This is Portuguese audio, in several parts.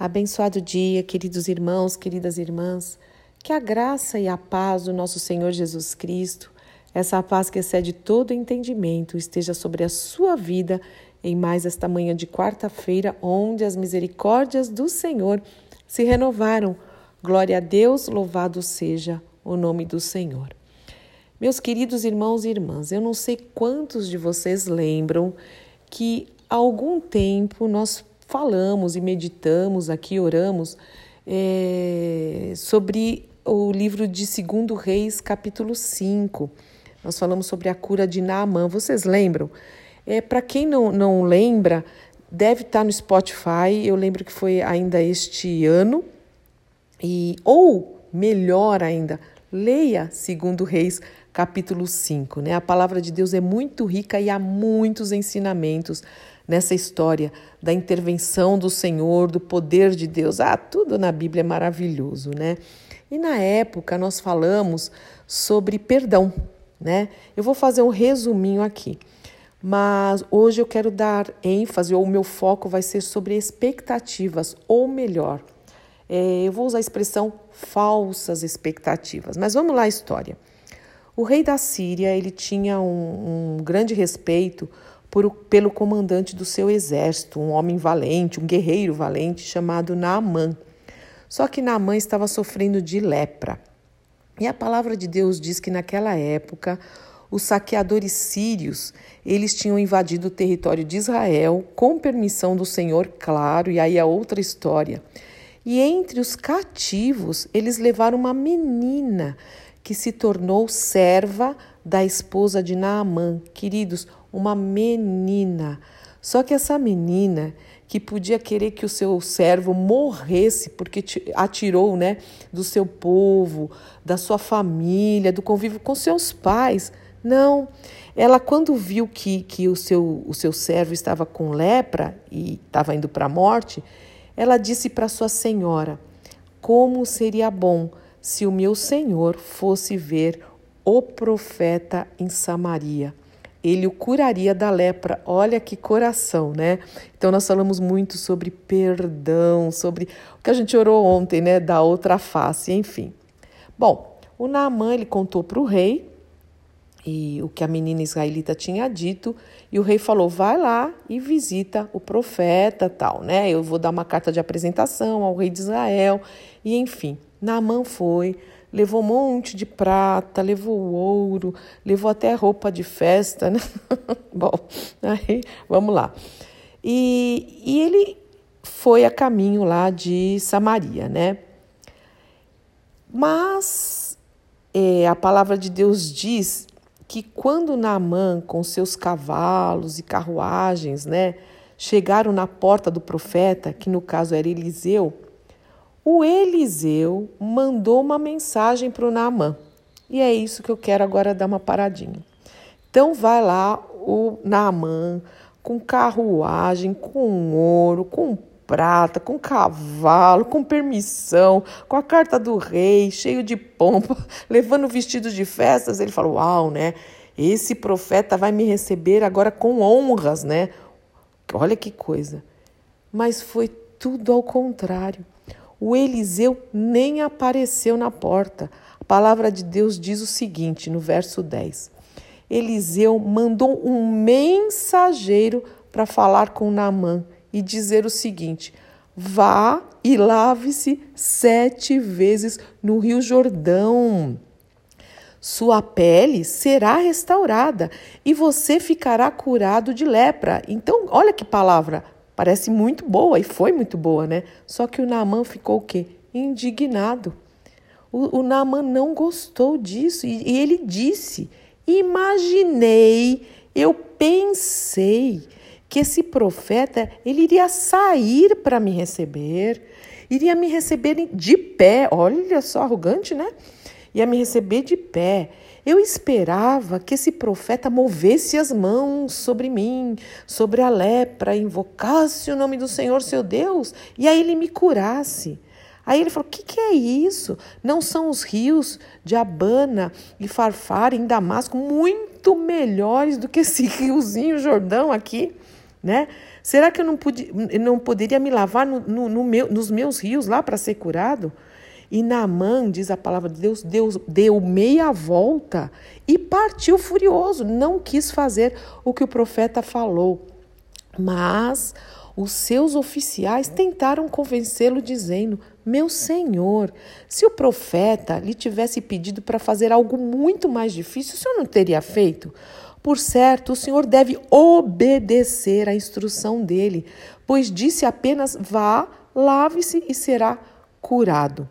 Abençoado dia, queridos irmãos, queridas irmãs. Que a graça e a paz do nosso Senhor Jesus Cristo, essa paz que excede todo entendimento, esteja sobre a sua vida em mais esta manhã de quarta-feira, onde as misericórdias do Senhor se renovaram. Glória a Deus, louvado seja o nome do Senhor. Meus queridos irmãos e irmãs, eu não sei quantos de vocês lembram que há algum tempo nós falamos e meditamos aqui, oramos é, sobre o livro de 2 Reis, capítulo 5. Nós falamos sobre a cura de Naamã. Vocês lembram? É, Para quem não, não lembra, deve estar no Spotify. Eu lembro que foi ainda este ano. E, ou, melhor ainda, leia 2 Reis, capítulo 5. Né? A palavra de Deus é muito rica e há muitos ensinamentos nessa história da intervenção do Senhor, do poder de Deus. Ah, tudo na Bíblia é maravilhoso, né? E na época nós falamos sobre perdão, né? Eu vou fazer um resuminho aqui. Mas hoje eu quero dar ênfase, ou o meu foco vai ser sobre expectativas, ou melhor, é, eu vou usar a expressão falsas expectativas. Mas vamos lá a história. O rei da Síria ele tinha um, um grande respeito por, pelo comandante do seu exército, um homem valente, um guerreiro valente chamado Naamã. Só que Naamã estava sofrendo de lepra. E a palavra de Deus diz que naquela época os saqueadores sírios, eles tinham invadido o território de Israel com permissão do Senhor, claro, e aí é outra história. E entre os cativos, eles levaram uma menina que se tornou serva da esposa de Naamã. Queridos, uma menina. Só que essa menina que podia querer que o seu servo morresse porque atirou, né, do seu povo, da sua família, do convívio com seus pais. Não, ela quando viu que, que o, seu, o seu servo estava com lepra e estava indo para a morte, ela disse para sua senhora: Como seria bom se o meu senhor fosse ver o profeta em Samaria ele o curaria da lepra. Olha que coração, né? Então nós falamos muito sobre perdão, sobre o que a gente orou ontem, né, da outra face, enfim. Bom, o Naamã ele contou para o rei e o que a menina israelita tinha dito, e o rei falou: "Vai lá e visita o profeta, tal, né? Eu vou dar uma carta de apresentação ao rei de Israel". E enfim, Naamã foi, levou um monte de prata, levou ouro, levou até roupa de festa, né? Bom, aí vamos lá. E, e ele foi a caminho lá de Samaria, né? Mas é, a palavra de Deus diz que quando Naamã, com seus cavalos e carruagens, né, chegaram na porta do profeta, que no caso era Eliseu, o Eliseu mandou uma mensagem para o Naamã. E é isso que eu quero agora dar uma paradinha. Então vai lá o Naamã com carruagem, com ouro, com prata, com cavalo, com permissão, com a carta do rei, cheio de pompa, levando vestidos de festas. Ele falou: Uau, né? Esse profeta vai me receber agora com honras, né? Olha que coisa. Mas foi tudo ao contrário o Eliseu nem apareceu na porta. A palavra de Deus diz o seguinte, no verso 10. Eliseu mandou um mensageiro para falar com Naamã e dizer o seguinte: vá e lave-se sete vezes no Rio Jordão. Sua pele será restaurada e você ficará curado de lepra. Então, olha que palavra Parece muito boa e foi muito boa, né? Só que o Naaman ficou o quê? Indignado. O, o não gostou disso e, e ele disse: Imaginei, eu pensei que esse profeta ele iria sair para me receber, iria me receber de pé. Olha só, arrogante, né? Ia me receber de pé. Eu esperava que esse profeta movesse as mãos sobre mim, sobre a lepra, invocasse o nome do Senhor seu Deus e aí ele me curasse. Aí ele falou: O que, que é isso? Não são os rios de Abana e Farfar em Damasco muito melhores do que esse riozinho Jordão aqui? Né? Será que eu não, pude, não poderia me lavar no, no, no meu, nos meus rios lá para ser curado? E Naamã, diz a palavra de Deus, Deus deu meia volta e partiu furioso, não quis fazer o que o profeta falou. Mas os seus oficiais tentaram convencê-lo, dizendo: Meu senhor, se o profeta lhe tivesse pedido para fazer algo muito mais difícil, o senhor não teria feito? Por certo, o senhor deve obedecer à instrução dele, pois disse apenas: Vá, lave-se e será curado.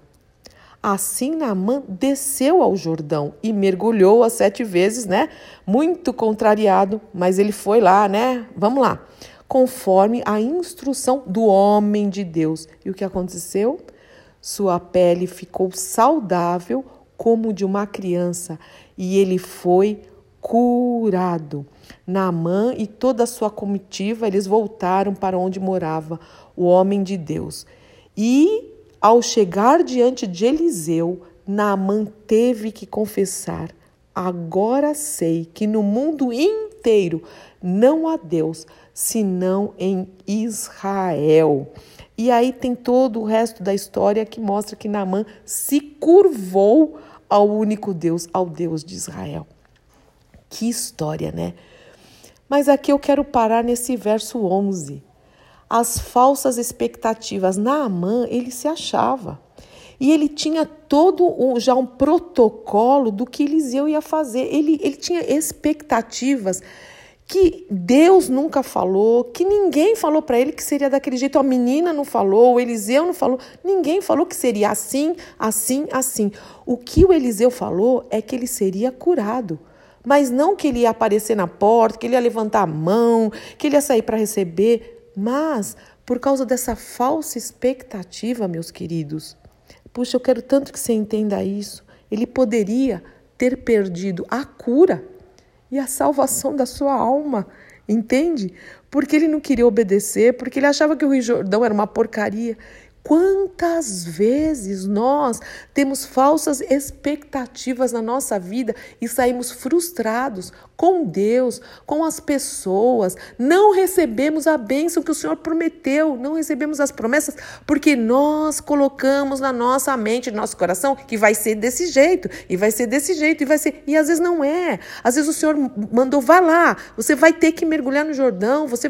Assim Naamã desceu ao Jordão e mergulhou as sete vezes, né? Muito contrariado, mas ele foi lá, né? Vamos lá. Conforme a instrução do homem de Deus. E o que aconteceu? Sua pele ficou saudável como de uma criança e ele foi curado. Naamã e toda a sua comitiva, eles voltaram para onde morava o homem de Deus. E ao chegar diante de Eliseu, Naamã teve que confessar: Agora sei que no mundo inteiro não há Deus senão em Israel. E aí tem todo o resto da história que mostra que Naamã se curvou ao único Deus, ao Deus de Israel. Que história, né? Mas aqui eu quero parar nesse verso 11 as falsas expectativas. Naamã, ele se achava. E ele tinha todo um, já um protocolo do que Eliseu ia fazer. Ele, ele tinha expectativas que Deus nunca falou, que ninguém falou para ele que seria daquele jeito. A menina não falou, o Eliseu não falou, ninguém falou que seria assim, assim, assim. O que o Eliseu falou é que ele seria curado. Mas não que ele ia aparecer na porta, que ele ia levantar a mão, que ele ia sair para receber. Mas, por causa dessa falsa expectativa, meus queridos, puxa, eu quero tanto que você entenda isso. Ele poderia ter perdido a cura e a salvação da sua alma, entende? Porque ele não queria obedecer, porque ele achava que o Rio Jordão era uma porcaria. Quantas vezes nós temos falsas expectativas na nossa vida e saímos frustrados com Deus, com as pessoas, não recebemos a bênção que o Senhor prometeu, não recebemos as promessas, porque nós colocamos na nossa mente, no nosso coração, que vai ser desse jeito, e vai ser desse jeito, e vai ser. E às vezes não é. Às vezes o Senhor mandou, vá lá, você vai ter que mergulhar no Jordão, você,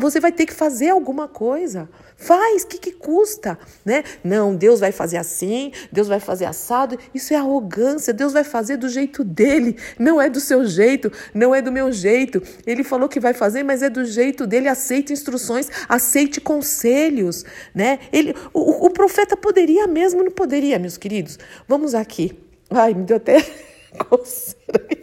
você vai ter que fazer alguma coisa. Faz, o que, que custa? Né? Não, Deus vai fazer assim, Deus vai fazer assado. Isso é arrogância. Deus vai fazer do jeito dele, não é do seu jeito, não é do meu jeito. Ele falou que vai fazer, mas é do jeito dele. Aceite instruções, aceite conselhos. Né? Ele, o, o profeta poderia mesmo, não poderia, meus queridos? Vamos aqui. Ai, me deu até coceira.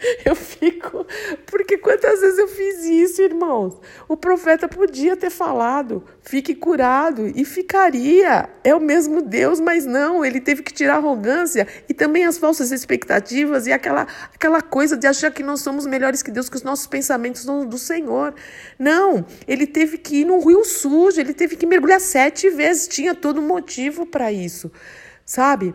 Eu fico. Porque quantas vezes eu fiz isso, irmãos? O profeta podia ter falado, fique curado, e ficaria. É o mesmo Deus, mas não, ele teve que tirar a arrogância e também as falsas expectativas e aquela, aquela coisa de achar que nós somos melhores que Deus, que os nossos pensamentos são do Senhor. Não, ele teve que ir num rio sujo, ele teve que mergulhar sete vezes, tinha todo motivo para isso, sabe?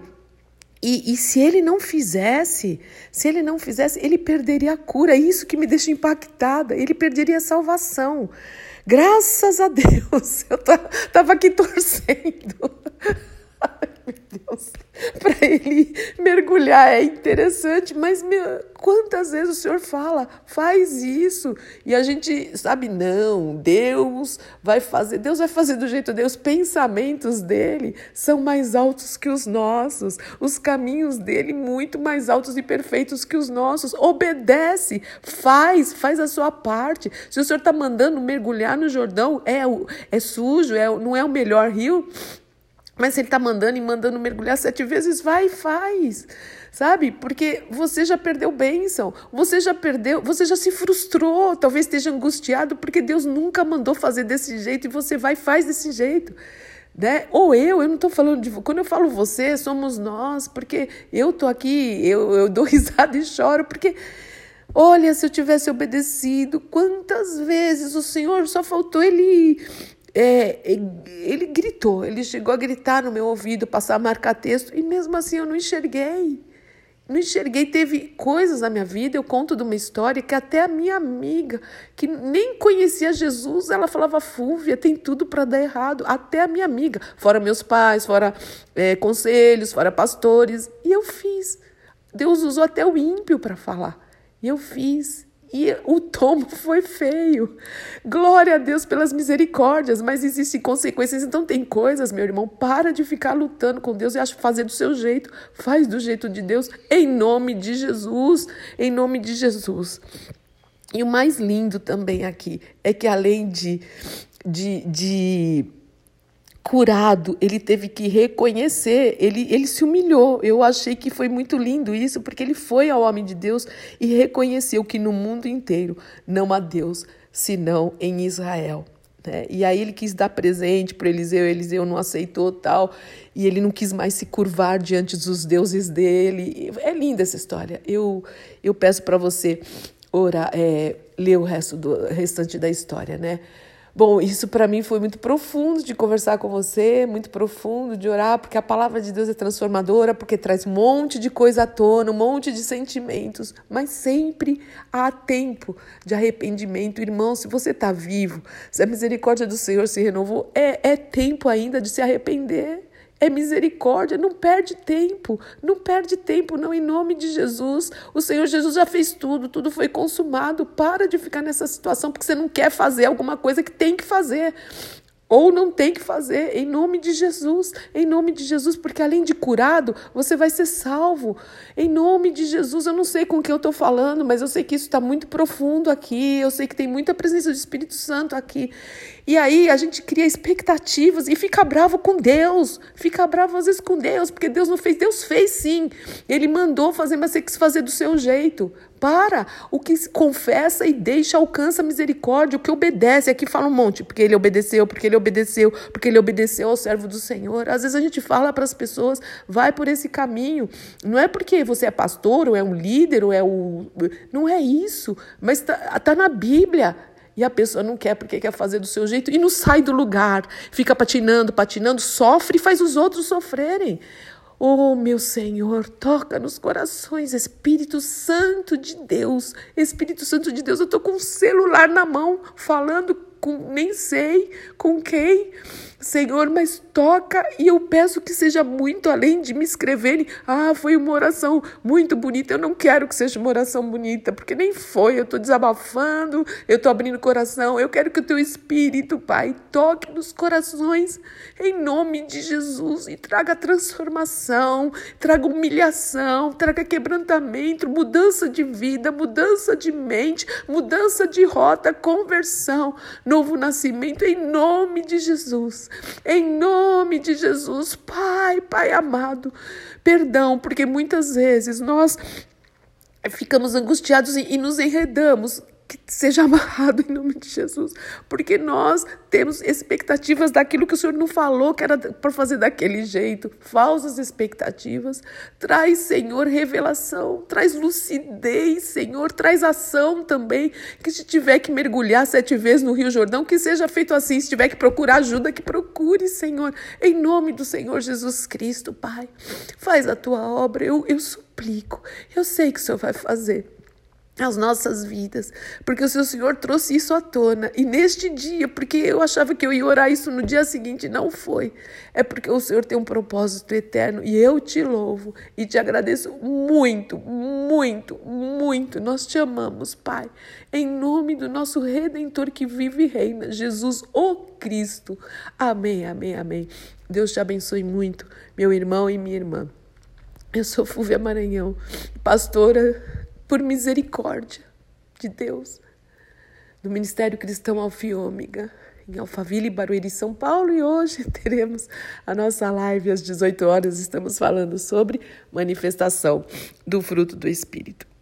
E, e, se ele não fizesse, se ele não fizesse, ele perderia a cura. É isso que me deixa impactada. Ele perderia a salvação. Graças a Deus, eu estava aqui torcendo. Deus, para ele mergulhar é interessante, mas meu, quantas vezes o Senhor fala, faz isso, e a gente sabe, não, Deus vai fazer, Deus vai fazer do jeito dele, os pensamentos dele são mais altos que os nossos, os caminhos dele muito mais altos e perfeitos que os nossos. Obedece, faz, faz a sua parte. Se o Senhor está mandando mergulhar no Jordão, é, é sujo, é, não é o melhor rio, mas se ele está mandando e mandando mergulhar sete vezes, vai e faz. Sabe? Porque você já perdeu bênção, você já perdeu, você já se frustrou, talvez esteja angustiado, porque Deus nunca mandou fazer desse jeito e você vai e faz desse jeito. Né? Ou eu, eu não estou falando de. Quando eu falo você, somos nós, porque eu estou aqui, eu, eu dou risada e choro, porque. Olha, se eu tivesse obedecido, quantas vezes o Senhor só faltou ele é, ele gritou, ele chegou a gritar no meu ouvido, passar marcar texto, e mesmo assim eu não enxerguei. não enxerguei, teve coisas na minha vida, eu conto de uma história que até a minha amiga, que nem conhecia Jesus, ela falava, Fúvia, tem tudo para dar errado. Até a minha amiga, fora meus pais, fora é, conselhos, fora pastores. E eu fiz. Deus usou até o ímpio para falar. E eu fiz. E o tombo foi feio. Glória a Deus pelas misericórdias, mas existem consequências. Então tem coisas, meu irmão, para de ficar lutando com Deus e fazer do seu jeito. Faz do jeito de Deus, em nome de Jesus. Em nome de Jesus. E o mais lindo também aqui é que além de, de, de curado, ele teve que reconhecer, ele, ele se humilhou. Eu achei que foi muito lindo isso, porque ele foi ao homem de Deus e reconheceu que no mundo inteiro não há Deus senão em Israel. Né? E aí ele quis dar presente para Eliseu, Eliseu não aceitou tal, e ele não quis mais se curvar diante dos deuses dele. É linda essa história. Eu, eu peço para você orar, é, ler o resto do restante da história, né? Bom, isso para mim foi muito profundo de conversar com você, muito profundo de orar, porque a palavra de Deus é transformadora, porque traz um monte de coisa à tona, um monte de sentimentos, mas sempre há tempo de arrependimento. Irmão, se você está vivo, se a misericórdia do Senhor se renovou, é, é tempo ainda de se arrepender é misericórdia, não perde tempo, não perde tempo, não, em nome de Jesus. O Senhor Jesus já fez tudo, tudo foi consumado. Para de ficar nessa situação porque você não quer fazer alguma coisa que tem que fazer. Ou não tem que fazer, em nome de Jesus, em nome de Jesus, porque além de curado, você vai ser salvo. Em nome de Jesus, eu não sei com quem eu estou falando, mas eu sei que isso está muito profundo aqui, eu sei que tem muita presença do Espírito Santo aqui. E aí a gente cria expectativas e fica bravo com Deus, fica bravo às vezes com Deus, porque Deus não fez, Deus fez sim. Ele mandou fazer, mas você quis fazer do seu jeito. Para. O que confessa e deixa alcança misericórdia. O que obedece. Aqui fala um monte. Porque ele obedeceu, porque ele obedeceu, porque ele obedeceu ao servo do Senhor. Às vezes a gente fala para as pessoas, vai por esse caminho. Não é porque você é pastor, ou é um líder, ou é o. Não é isso. Mas está tá na Bíblia. E a pessoa não quer porque quer fazer do seu jeito e não sai do lugar. Fica patinando, patinando, sofre e faz os outros sofrerem. Oh, meu Senhor, toca nos corações, Espírito Santo de Deus, Espírito Santo de Deus. Eu estou com um celular na mão, falando com nem sei com quem, Senhor, mas toca e eu peço que seja muito além de me escreverem. Ah, foi uma oração muito bonita. Eu não quero que seja uma oração bonita, porque nem foi. Eu estou desabafando, eu estou abrindo o coração. Eu quero que o teu Espírito, Pai, toque nos corações em nome de Jesus e traga transformação, traga humilhação, traga quebrantamento, mudança de vida, mudança de mente, mudança de rota, conversão, novo nascimento em nome de Jesus. Em nome de Jesus, Pai, Pai amado, perdão, porque muitas vezes nós ficamos angustiados e, nos enredamos que seja amarrado em nome de Jesus, porque nós temos expectativas daquilo que o Senhor não falou que era para fazer daquele jeito, falsas expectativas. Traz, Senhor, revelação, traz lucidez, Senhor, traz ação também. Que se tiver que mergulhar sete vezes no Rio Jordão, que seja feito assim. Se tiver que procurar ajuda, que procure, Senhor, em nome do Senhor Jesus Cristo, Pai. Faz a tua obra, eu, eu suplico, eu sei que o Senhor vai fazer as nossas vidas, porque o seu Senhor trouxe isso à tona. E neste dia, porque eu achava que eu ia orar isso no dia seguinte, não foi. É porque o Senhor tem um propósito eterno e eu te louvo e te agradeço muito, muito, muito. Nós te amamos, Pai, em nome do nosso redentor que vive e reina, Jesus, o Cristo. Amém, amém, amém. Deus te abençoe muito, meu irmão e minha irmã. Eu sou Fúvia Maranhão, pastora por misericórdia de Deus, do Ministério Cristão Alfiômega, em Alphaville, Barueri, São Paulo, e hoje teremos a nossa live às 18 horas. Estamos falando sobre manifestação do fruto do Espírito.